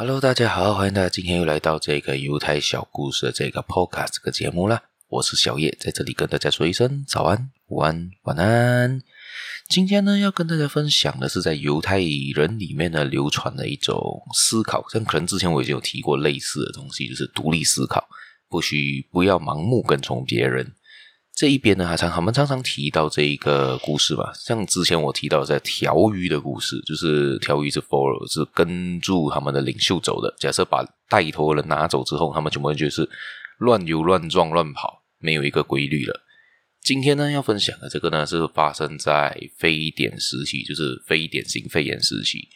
Hello，大家好，欢迎大家今天又来到这个犹太小故事的这个 Podcast 这个节目啦。我是小叶，在这里跟大家说一声早安、午安、晚安。今天呢，要跟大家分享的是在犹太人里面呢流传的一种思考，像可能之前我已经有提过类似的东西，就是独立思考，不需不要盲目跟从别人。这一边呢，还常他们常常提到这一个故事吧，像之前我提到在条鱼的故事，就是条鱼是 follow 是跟住他们的领袖走的。假设把带头人拿走之后，他们全部就是乱游、乱撞、乱跑，没有一个规律了。今天呢，要分享的这个呢，是发生在非典时期，就是非典型肺炎时期，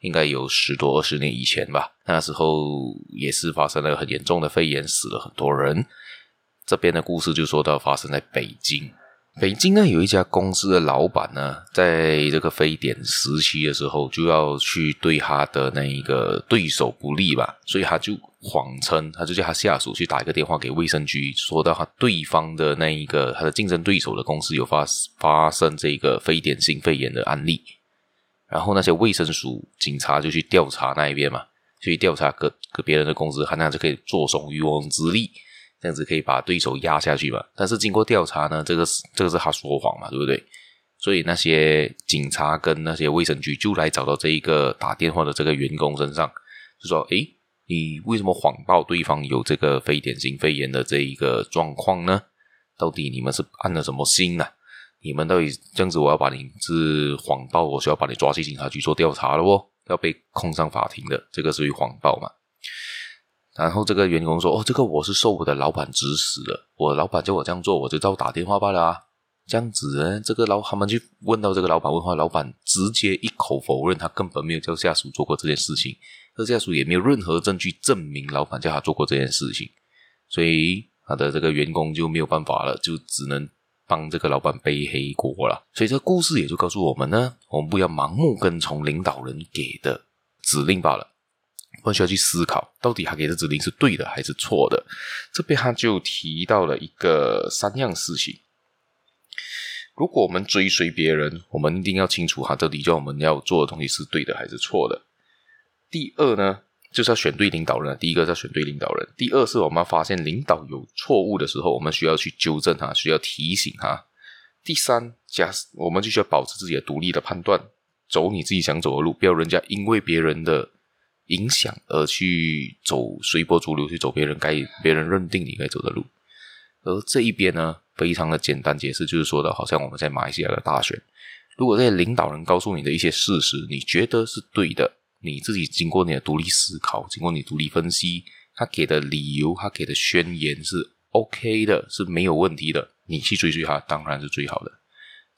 应该有十多二十年以前吧。那时候也是发生了很严重的肺炎，死了很多人。这边的故事就说到发生在北京。北京呢，有一家公司的老板呢，在这个非典时期的时候，就要去对他的那一个对手不利吧，所以他就谎称，他就叫他下属去打一个电话给卫生局，说到他对方的那一个他的竞争对手的公司有发发生这个非典型肺炎的案例，然后那些卫生署警察就去调查那一边嘛，去调查个个别人的公司，他那样就可以坐收渔翁之利。这样子可以把对手压下去嘛？但是经过调查呢，这个是这个是他说谎嘛，对不对？所以那些警察跟那些卫生局就来找到这一个打电话的这个员工身上，就说：“诶，你为什么谎报对方有这个非典型肺炎的这一个状况呢？到底你们是安了什么心啊？你们到底这样子，我要把你是谎报，我需要把你抓去警察局做调查了哦，要被控上法庭的，这个属于谎报嘛？”然后这个员工说：“哦，这个我是受我的老板指使的，我老板叫我这样做，我就照打电话罢了啊。这样子呢，这个老他们就问到这个老板问话，老板直接一口否认，他根本没有叫下属做过这件事情，而下属也没有任何证据证明老板叫他做过这件事情，所以他的这个员工就没有办法了，就只能帮这个老板背黑锅了。所以这故事也就告诉我们呢，我们不要盲目跟从领导人给的指令罢了。”我需要去思考，到底他给的指令是对的还是错的。这边他就提到了一个三样事情。如果我们追随别人，我们一定要清楚他到底叫我们要做的东西是对的还是错的。第二呢，就是要选对领导人。第一个是要选对领导人，第二是我们要发现领导有错误的时候，我们需要去纠正他，需要提醒他。第三，假设我们就需要保持自己的独立的判断，走你自己想走的路，不要人家因为别人的。影响而去走随波逐流，去走别人该别人认定你该走的路，而这一边呢，非常的简单解释，就是说的，好像我们在马来西亚的大选，如果这些领导人告诉你的一些事实，你觉得是对的，你自己经过你的独立思考，经过你独立分析，他给的理由，他给的宣言是 OK 的，是没有问题的，你去追随他当然是最好的。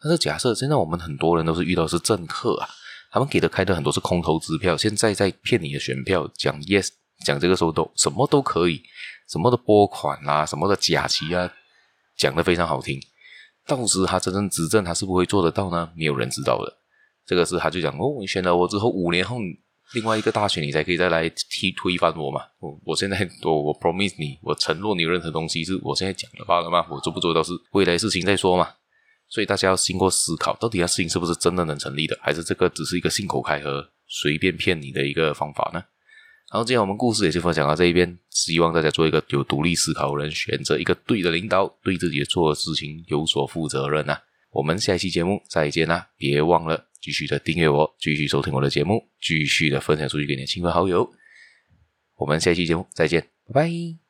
但是假设现在我们很多人都是遇到是政客啊。他们给的开的很多是空头支票，现在在骗你的选票，讲 yes，讲这个时候都什么都可以，什么的拨款啊，什么的假期啊，讲的非常好听。到时他真正执政，他是不会做得到呢？没有人知道的。这个是他就讲哦，你选了我之后，五年后另外一个大选，你才可以再来踢推翻我嘛。我我现在我我 promise 你，我承诺你任何东西是我现在讲的罢了嘛。我做不做到是未来事情再说嘛。所以大家要经过思考，到底这事情是不是真的能成立的，还是这个只是一个信口开河、随便骗你的一个方法呢？然后，今天我们故事也就分享到这一边，希望大家做一个有独立思考的人，选择一个对的领导，对自己做的事情有所负责任啊！我们下一期节目再见啦！别忘了继续的订阅我，继续收听我的节目，继续的分享出去给你的亲朋好友。我们下期节目再见，拜拜。